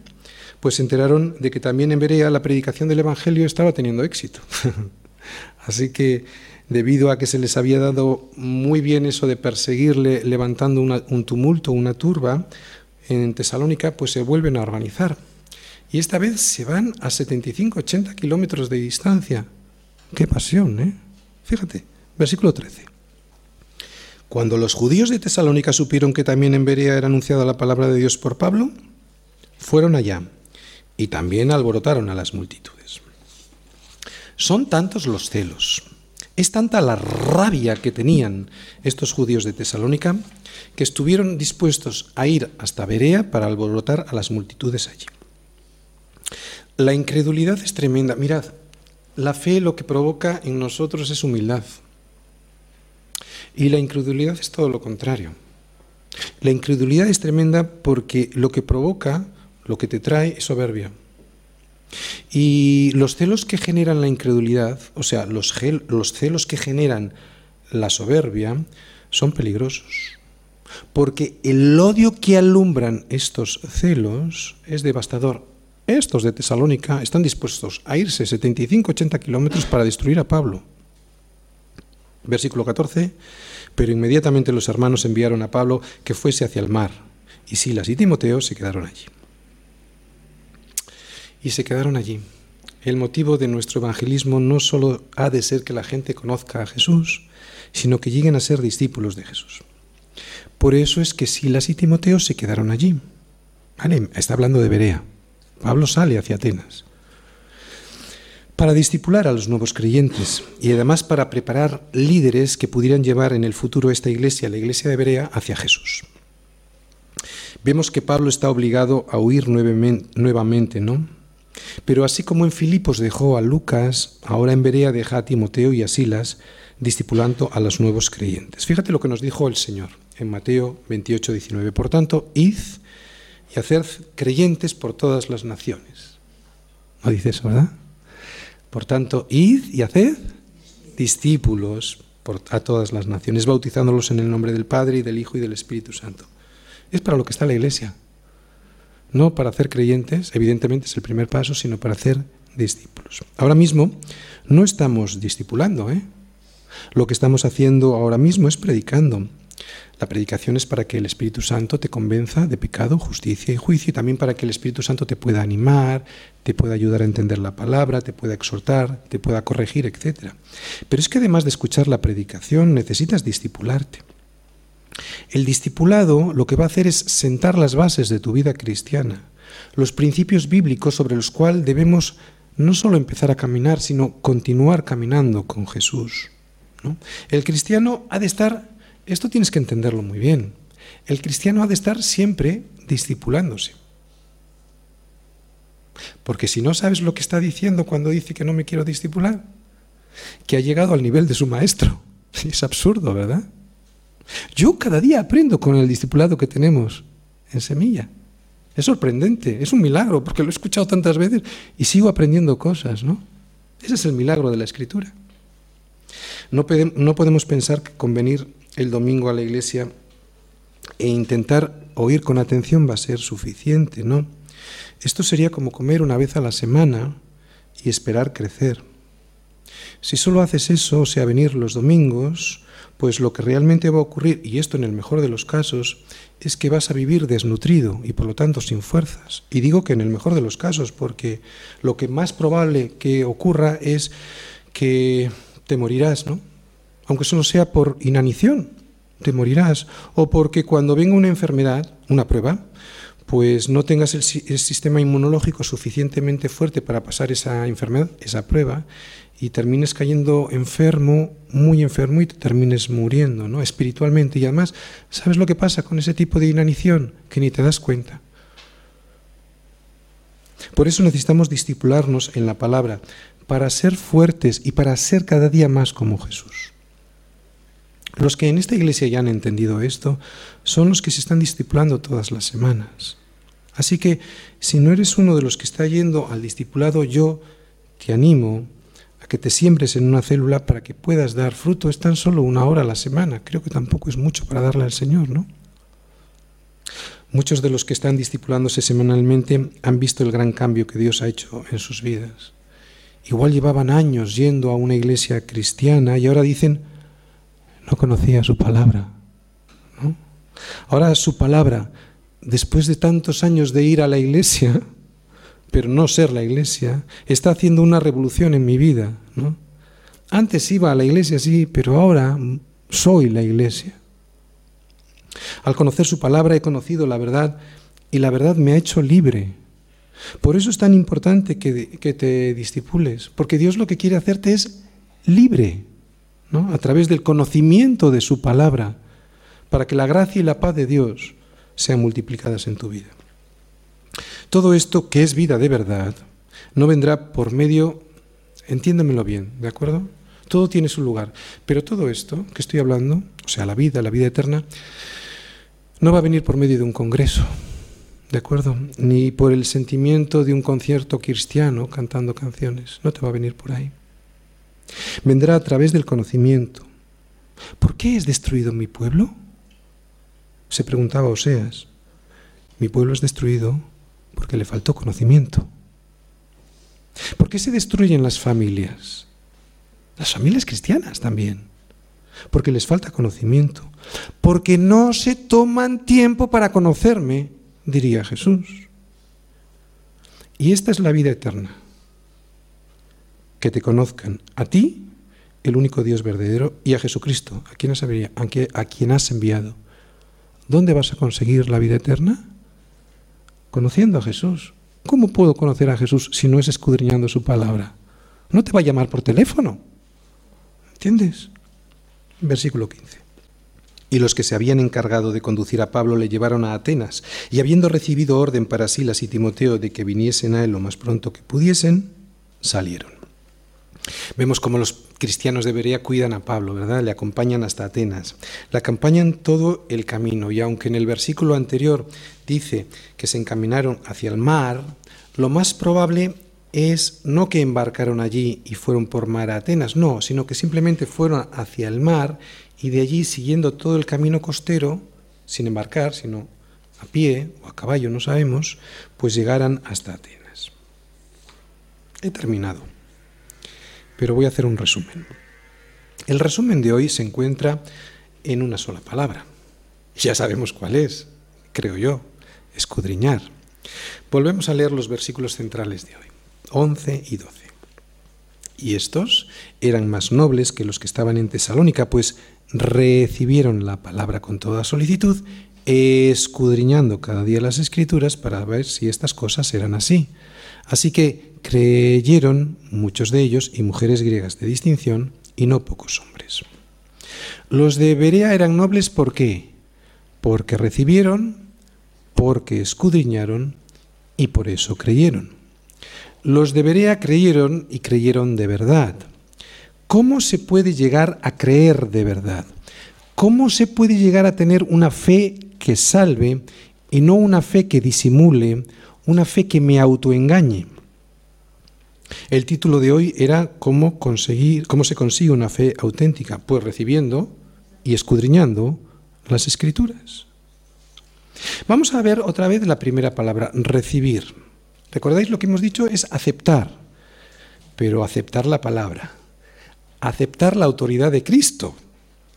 pues se enteraron de que también en Berea la predicación del Evangelio estaba teniendo éxito. Así que debido a que se les había dado muy bien eso de perseguirle levantando un tumulto, una turba, en Tesalónica, pues se vuelven a organizar. Y esta vez se van a 75-80 kilómetros de distancia. Qué pasión, ¿eh? Fíjate, versículo 13. Cuando los judíos de Tesalónica supieron que también en Berea era anunciada la palabra de Dios por Pablo, fueron allá y también alborotaron a las multitudes. Son tantos los celos, es tanta la rabia que tenían estos judíos de Tesalónica que estuvieron dispuestos a ir hasta Berea para alborotar a las multitudes allí. La incredulidad es tremenda. Mirad, la fe lo que provoca en nosotros es humildad. Y la incredulidad es todo lo contrario. La incredulidad es tremenda porque lo que provoca, lo que te trae es soberbia. Y los celos que generan la incredulidad, o sea, los, los celos que generan la soberbia, son peligrosos. Porque el odio que alumbran estos celos es devastador. Estos de Tesalónica están dispuestos a irse 75-80 kilómetros para destruir a Pablo. Versículo 14. Pero inmediatamente los hermanos enviaron a Pablo que fuese hacia el mar, y Silas y Timoteo se quedaron allí y se quedaron allí. El motivo de nuestro evangelismo no solo ha de ser que la gente conozca a Jesús, sino que lleguen a ser discípulos de Jesús. Por eso es que Silas y Timoteo se quedaron allí. está hablando de Berea. Pablo sale hacia Atenas para discipular a los nuevos creyentes y además para preparar líderes que pudieran llevar en el futuro esta iglesia, la iglesia de Berea, hacia Jesús. Vemos que Pablo está obligado a huir nuevamente, ¿no? Pero así como en Filipos dejó a Lucas, ahora en Berea deja a Timoteo y a Silas, discipulando a los nuevos creyentes. Fíjate lo que nos dijo el Señor en Mateo 28, 19. Por tanto, id y haced creyentes por todas las naciones. No dice eso, ¿verdad? Por tanto, id y haced discípulos a todas las naciones, bautizándolos en el nombre del Padre y del Hijo y del Espíritu Santo. Es para lo que está la iglesia. No para hacer creyentes, evidentemente es el primer paso, sino para hacer discípulos. Ahora mismo no estamos discipulando, ¿eh? Lo que estamos haciendo ahora mismo es predicando. La predicación es para que el Espíritu Santo te convenza de pecado, justicia y juicio, y también para que el Espíritu Santo te pueda animar, te pueda ayudar a entender la palabra, te pueda exhortar, te pueda corregir, etc. Pero es que además de escuchar la predicación necesitas discipularte. El discipulado lo que va a hacer es sentar las bases de tu vida cristiana, los principios bíblicos sobre los cuales debemos no solo empezar a caminar, sino continuar caminando con Jesús. El cristiano ha de estar, esto tienes que entenderlo muy bien, el cristiano ha de estar siempre discipulándose. Porque si no sabes lo que está diciendo cuando dice que no me quiero discipular, que ha llegado al nivel de su maestro. Es absurdo, ¿verdad? Yo cada día aprendo con el discipulado que tenemos en Semilla. Es sorprendente, es un milagro, porque lo he escuchado tantas veces y sigo aprendiendo cosas, ¿no? Ese es el milagro de la escritura. No, podemos pensar que con venir el domingo a la iglesia e intentar oír con atención va a ser suficiente, ¿no? Esto sería como comer una vez a la semana y esperar crecer. Si solo haces eso, o sea, venir los domingos, pues lo que realmente va a ocurrir, y esto en el mejor de los casos, es que vas a vivir desnutrido y por lo tanto sin fuerzas. Y digo que en el mejor de los casos, porque lo que más probable que ocurra es que te morirás, ¿no? Aunque solo sea por inanición, te morirás. O porque cuando venga una enfermedad, una prueba, pues no tengas el, el sistema inmunológico suficientemente fuerte para pasar esa enfermedad, esa prueba, y termines cayendo enfermo, muy enfermo y te termines muriendo, ¿no? Espiritualmente. Y además, ¿sabes lo que pasa con ese tipo de inanición? Que ni te das cuenta. Por eso necesitamos discipularnos en la palabra, para ser fuertes y para ser cada día más como Jesús. Los que en esta iglesia ya han entendido esto son los que se están discipulando todas las semanas. Así que si no eres uno de los que está yendo al discipulado, yo te animo que te siembres en una célula para que puedas dar fruto. Es tan solo una hora a la semana. Creo que tampoco es mucho para darle al Señor, ¿no? Muchos de los que están discipulándose semanalmente han visto el gran cambio que Dios ha hecho en sus vidas. Igual llevaban años yendo a una iglesia cristiana y ahora dicen, no conocía su palabra. ¿no? Ahora su palabra, después de tantos años de ir a la iglesia, pero no ser la iglesia, está haciendo una revolución en mi vida. ¿no? Antes iba a la iglesia, sí, pero ahora soy la iglesia. Al conocer su palabra he conocido la verdad y la verdad me ha hecho libre. Por eso es tan importante que, que te discipules, porque Dios lo que quiere hacerte es libre, a través del conocimiento de su palabra, para que la gracia y la paz de Dios sean multiplicadas en tu vida. Todo esto que es vida de verdad no vendrá por medio, entiéndamelo bien, ¿de acuerdo? Todo tiene su lugar, pero todo esto que estoy hablando, o sea, la vida, la vida eterna, no va a venir por medio de un congreso, ¿de acuerdo? Ni por el sentimiento de un concierto cristiano cantando canciones, no te va a venir por ahí. Vendrá a través del conocimiento. ¿Por qué es destruido mi pueblo? Se preguntaba Oseas. Mi pueblo es destruido porque le faltó conocimiento. ¿Por qué se destruyen las familias? Las familias cristianas también. Porque les falta conocimiento. Porque no se toman tiempo para conocerme, diría Jesús. Y esta es la vida eterna. Que te conozcan a ti, el único Dios verdadero, y a Jesucristo, a quien has, a quien has enviado. ¿Dónde vas a conseguir la vida eterna? conociendo a Jesús. ¿Cómo puedo conocer a Jesús si no es escudriñando su palabra? No te va a llamar por teléfono. ¿Entiendes? Versículo 15. Y los que se habían encargado de conducir a Pablo le llevaron a Atenas, y habiendo recibido orden para Silas y Timoteo de que viniesen a él lo más pronto que pudiesen, salieron. Vemos cómo los cristianos de Berea cuidan a Pablo, ¿verdad? Le acompañan hasta Atenas. Le acompañan todo el camino y aunque en el versículo anterior dice que se encaminaron hacia el mar, lo más probable es no que embarcaron allí y fueron por mar a Atenas, no, sino que simplemente fueron hacia el mar y de allí siguiendo todo el camino costero, sin embarcar, sino a pie o a caballo, no sabemos, pues llegaran hasta Atenas. He terminado pero voy a hacer un resumen. El resumen de hoy se encuentra en una sola palabra. Ya sabemos cuál es, creo yo, escudriñar. Volvemos a leer los versículos centrales de hoy, 11 y 12. Y estos eran más nobles que los que estaban en Tesalónica, pues recibieron la palabra con toda solicitud, escudriñando cada día las escrituras para ver si estas cosas eran así. Así que creyeron muchos de ellos y mujeres griegas de distinción y no pocos hombres. Los de Berea eran nobles ¿por qué? Porque recibieron, porque escudriñaron y por eso creyeron. Los de Berea creyeron y creyeron de verdad. ¿Cómo se puede llegar a creer de verdad? ¿Cómo se puede llegar a tener una fe que salve y no una fe que disimule, una fe que me autoengañe? El título de hoy era ¿Cómo, conseguir, cómo se consigue una fe auténtica? Pues recibiendo y escudriñando las escrituras. Vamos a ver otra vez la primera palabra, recibir. ¿Recordáis lo que hemos dicho? Es aceptar, pero aceptar la palabra, aceptar la autoridad de Cristo.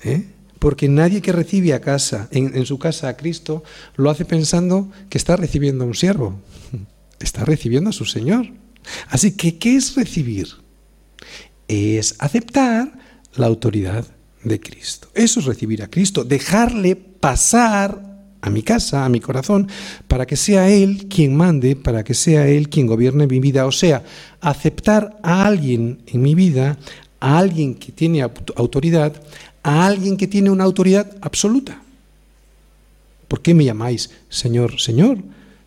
¿eh? Porque nadie que recibe a casa, en, en su casa a Cristo, lo hace pensando que está recibiendo a un siervo, está recibiendo a su Señor. Así que, ¿qué es recibir? Es aceptar la autoridad de Cristo. Eso es recibir a Cristo, dejarle pasar a mi casa, a mi corazón, para que sea Él quien mande, para que sea Él quien gobierne mi vida. O sea, aceptar a alguien en mi vida, a alguien que tiene autoridad, a alguien que tiene una autoridad absoluta. ¿Por qué me llamáis Señor, Señor,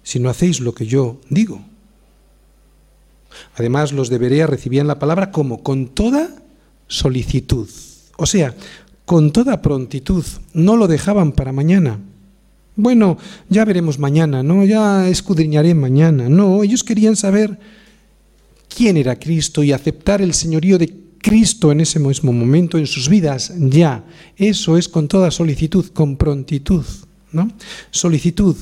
si no hacéis lo que yo digo? Además, los de Berea recibían la palabra como con toda solicitud, o sea, con toda prontitud, no lo dejaban para mañana. Bueno, ya veremos mañana, ¿no? Ya escudriñaré mañana. No, ellos querían saber quién era Cristo y aceptar el señorío de Cristo en ese mismo momento en sus vidas, ya. Eso es con toda solicitud, con prontitud, ¿no? Solicitud,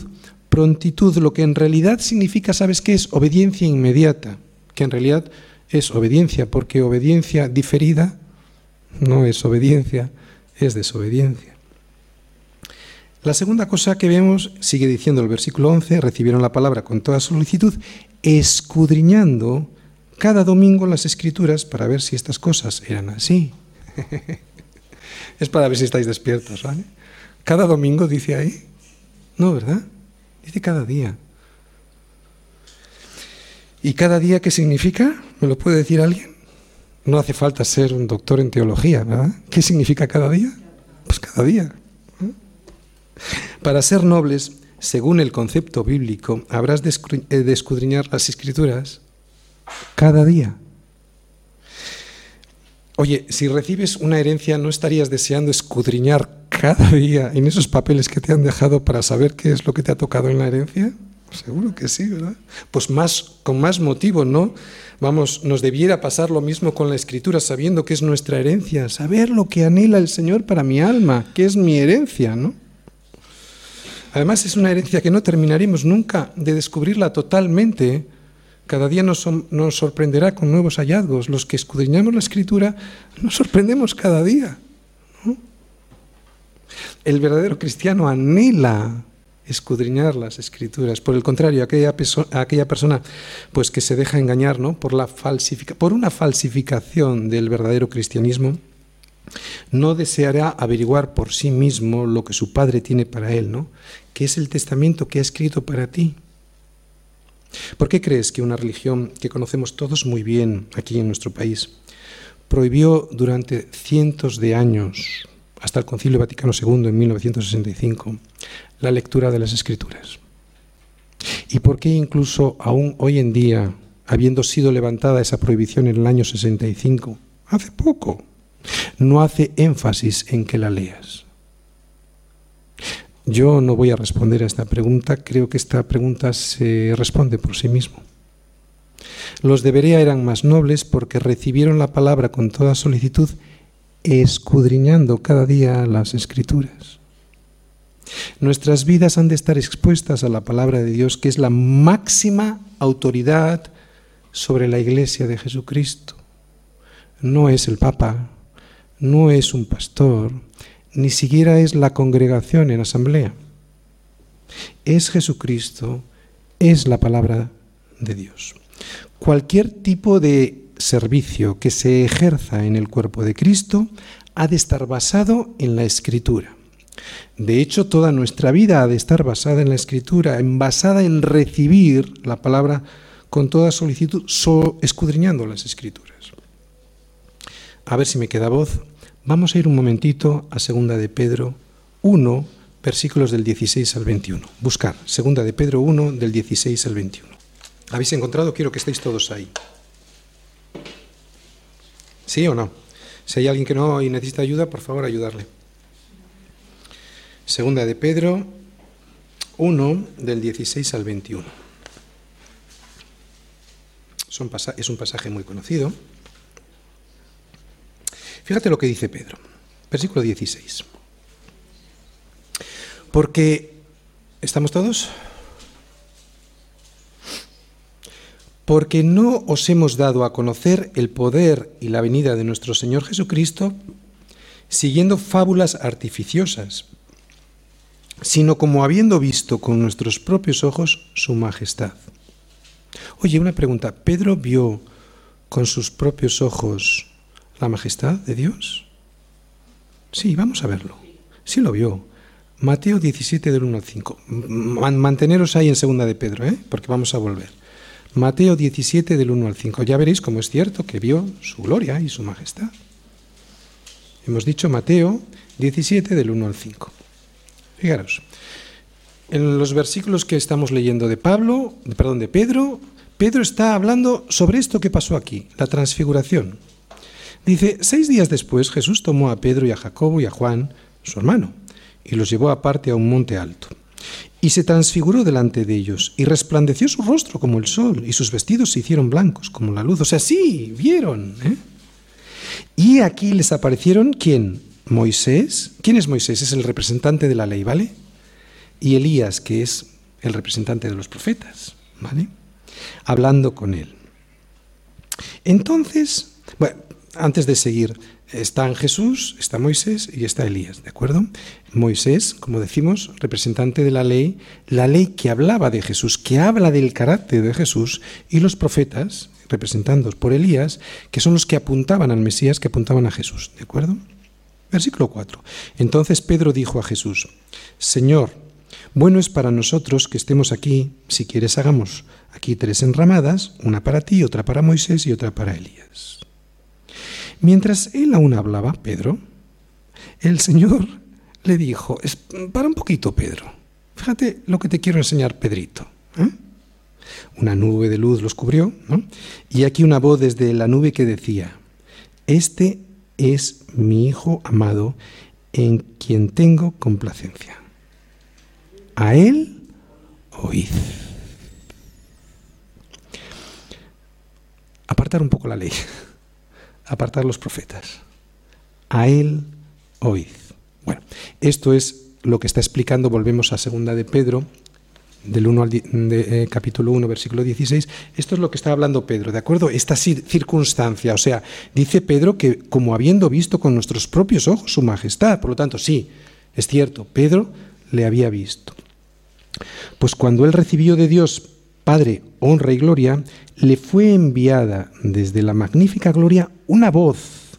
prontitud, lo que en realidad significa, ¿sabes qué es? Obediencia inmediata que en realidad es obediencia, porque obediencia diferida no es obediencia, es desobediencia. La segunda cosa que vemos, sigue diciendo el versículo 11, recibieron la palabra con toda solicitud, escudriñando cada domingo las escrituras para ver si estas cosas eran así. es para ver si estáis despiertos, ¿vale? Cada domingo dice ahí. No, ¿verdad? Dice cada día. ¿Y cada día qué significa? ¿Me lo puede decir alguien? No hace falta ser un doctor en teología, ¿verdad? ¿Qué significa cada día? Pues cada día. Para ser nobles, según el concepto bíblico, habrás eh, de escudriñar las escrituras cada día. Oye, si recibes una herencia, ¿no estarías deseando escudriñar cada día en esos papeles que te han dejado para saber qué es lo que te ha tocado en la herencia? Seguro que sí, ¿verdad? Pues más, con más motivo, ¿no? Vamos, nos debiera pasar lo mismo con la escritura, sabiendo que es nuestra herencia, saber lo que anhela el Señor para mi alma, que es mi herencia, ¿no? Además es una herencia que no terminaremos nunca de descubrirla totalmente. Cada día nos, sorprenderá con nuevos hallazgos. Los que escudriñamos la escritura nos sorprendemos cada día. El verdadero cristiano anhela escudriñar las escrituras. Por el contrario, aquella, persona pues, que se deja engañar ¿no? por, por una falsificación del verdadero cristianismo, no deseará averiguar por sí mismo lo que su padre tiene para él, ¿no? que es el testamento que ha escrito para ti. ¿Por qué crees que una religión que conocemos todos muy bien aquí en nuestro país prohibió durante cientos de años hasta el Concilio Vaticano II en 1965, la lectura de las Escrituras. ¿Y por qué incluso aún hoy en día, habiendo sido levantada esa prohibición en el año 65, hace poco, no hace énfasis en que la leas? Yo no voy a responder a esta pregunta, creo que esta pregunta se responde por sí mismo. Los de Berea eran más nobles porque recibieron la palabra con toda solicitud escudriñando cada día las escrituras. Nuestras vidas han de estar expuestas a la palabra de Dios, que es la máxima autoridad sobre la iglesia de Jesucristo. No es el Papa, no es un pastor, ni siquiera es la congregación en asamblea. Es Jesucristo, es la palabra de Dios. Cualquier tipo de servicio que se ejerza en el cuerpo de Cristo ha de estar basado en la Escritura. De hecho, toda nuestra vida ha de estar basada en la Escritura, basada en recibir la palabra con toda solicitud, escudriñando las Escrituras. A ver si me queda voz. Vamos a ir un momentito a Segunda de Pedro 1, versículos del 16 al 21. Buscar, Segunda de Pedro 1, del 16 al 21. ¿Habéis encontrado? Quiero que estéis todos ahí. ¿Sí o no? Si hay alguien que no y necesita ayuda, por favor, ayudarle. Segunda de Pedro 1, del 16 al 21. Es un pasaje muy conocido. Fíjate lo que dice Pedro, versículo 16. Porque, ¿estamos todos? Porque no os hemos dado a conocer el poder y la venida de nuestro Señor Jesucristo siguiendo fábulas artificiosas, sino como habiendo visto con nuestros propios ojos su majestad. Oye, una pregunta, ¿Pedro vio con sus propios ojos la majestad de Dios? Sí, vamos a verlo. Sí lo vio. Mateo 17 del 1 al 5. Manteneros ahí en segunda de Pedro, ¿eh? porque vamos a volver. Mateo 17 del 1 al 5. Ya veréis cómo es cierto que vio su gloria y su majestad. Hemos dicho Mateo 17 del 1 al 5. Fijaros, en los versículos que estamos leyendo de Pablo, perdón, de Pedro, Pedro está hablando sobre esto que pasó aquí, la transfiguración. Dice, seis días después Jesús tomó a Pedro y a Jacobo y a Juan, su hermano, y los llevó aparte a un monte alto. Y se transfiguró delante de ellos, y resplandeció su rostro como el sol, y sus vestidos se hicieron blancos como la luz. O sea, sí, vieron. ¿eh? Y aquí les aparecieron, ¿quién? Moisés, ¿quién es Moisés? Es el representante de la ley, ¿vale? Y Elías, que es el representante de los profetas, ¿vale? Hablando con él. Entonces, bueno, antes de seguir, están Jesús, está Moisés y está Elías, ¿de acuerdo? Moisés, como decimos, representante de la ley, la ley que hablaba de Jesús, que habla del carácter de Jesús, y los profetas, representados por Elías, que son los que apuntaban al Mesías, que apuntaban a Jesús, ¿de acuerdo? Versículo 4. Entonces Pedro dijo a Jesús, Señor, bueno es para nosotros que estemos aquí, si quieres hagamos aquí tres enramadas, una para ti, otra para Moisés y otra para Elías. Mientras él aún hablaba, Pedro, el Señor le dijo, para un poquito, Pedro, fíjate lo que te quiero enseñar, Pedrito. ¿eh? Una nube de luz los cubrió, y aquí una voz desde la nube que decía, este es mi Hijo amado en quien tengo complacencia. A Él oíd. Apartar un poco la ley, apartar los profetas. A Él oíd. Bueno, esto es lo que está explicando, volvemos a segunda de Pedro, del 1 al de, eh, capítulo 1, versículo 16, esto es lo que está hablando Pedro, ¿de acuerdo? Esta circunstancia, o sea, dice Pedro que como habiendo visto con nuestros propios ojos su majestad, por lo tanto, sí, es cierto, Pedro le había visto. Pues cuando él recibió de Dios Padre, honra y gloria, le fue enviada desde la magnífica gloria una voz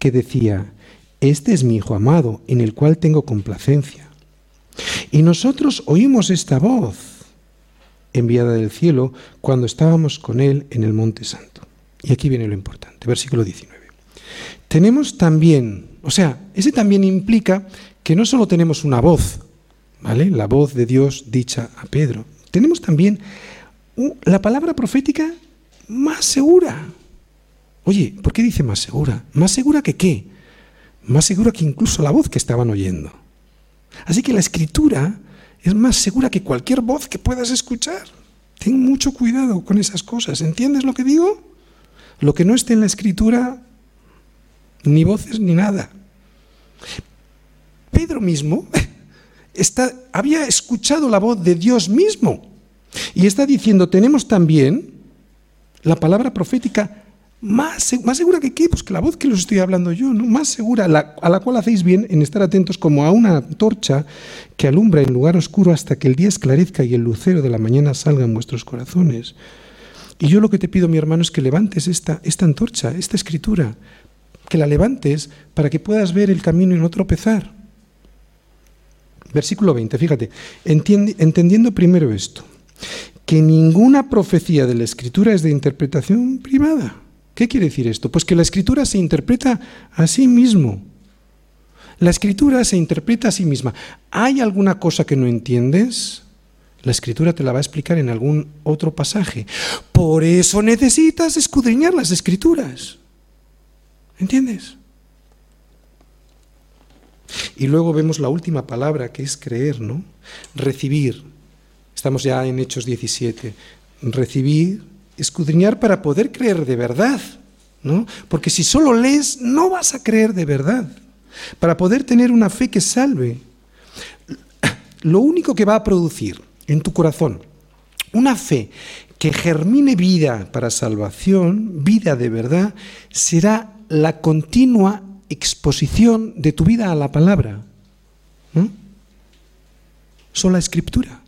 que decía, Este es mi Hijo amado, en el cual tengo complacencia. Y nosotros oímos esta voz enviada del cielo cuando estábamos con Él en el Monte Santo. Y aquí viene lo importante, versículo 19. Tenemos también, o sea, ese también implica que no solo tenemos una voz, ¿vale? La voz de Dios dicha a Pedro. Tenemos también la palabra profética más segura. Oye, ¿por qué dice más segura? ¿Más segura que qué? Más segura que incluso la voz que estaban oyendo. Así que la escritura es más segura que cualquier voz que puedas escuchar. Ten mucho cuidado con esas cosas. ¿Entiendes lo que digo? Lo que no esté en la escritura, ni voces ni nada. Pedro mismo había escuchado la voz de Dios mismo y está diciendo, tenemos también la palabra profética más, más segura que qué, pues que la voz que os estoy hablando yo, ¿no? Más segura, a la cual hacéis bien en estar atentos como a una torcha que alumbra en lugar oscuro hasta que el día esclarezca y el lucero de la mañana salga en vuestros corazones. Y yo lo que te pido, mi hermano, es que levantes esta, esta antorcha, esta escritura, que la levantes para que puedas ver el camino y no tropezar. Versículo 20, fíjate, entendiendo primero esto, que ninguna profecía de la escritura es de interpretación privada. ¿Qué quiere decir esto? Pues que la escritura se interpreta a sí mismo. La escritura se interpreta a sí misma. ¿Hay alguna cosa que no entiendes? La escritura te la va a explicar en algún otro pasaje. Por eso necesitas escudriñar las escrituras. ¿Entiendes? Y luego vemos la última palabra, que es creer, ¿no? Recibir. Estamos ya en Hechos 17. Recibir, escudriñar para poder creer de verdad, ¿no? Porque si solo lees, no vas a creer de verdad. Para poder tener una fe que salve. Lo único que va a producir en tu corazón una fe que germine vida para salvación, vida de verdad, será la continua exposición de tu vida a la palabra. ¿no? Sola escritura.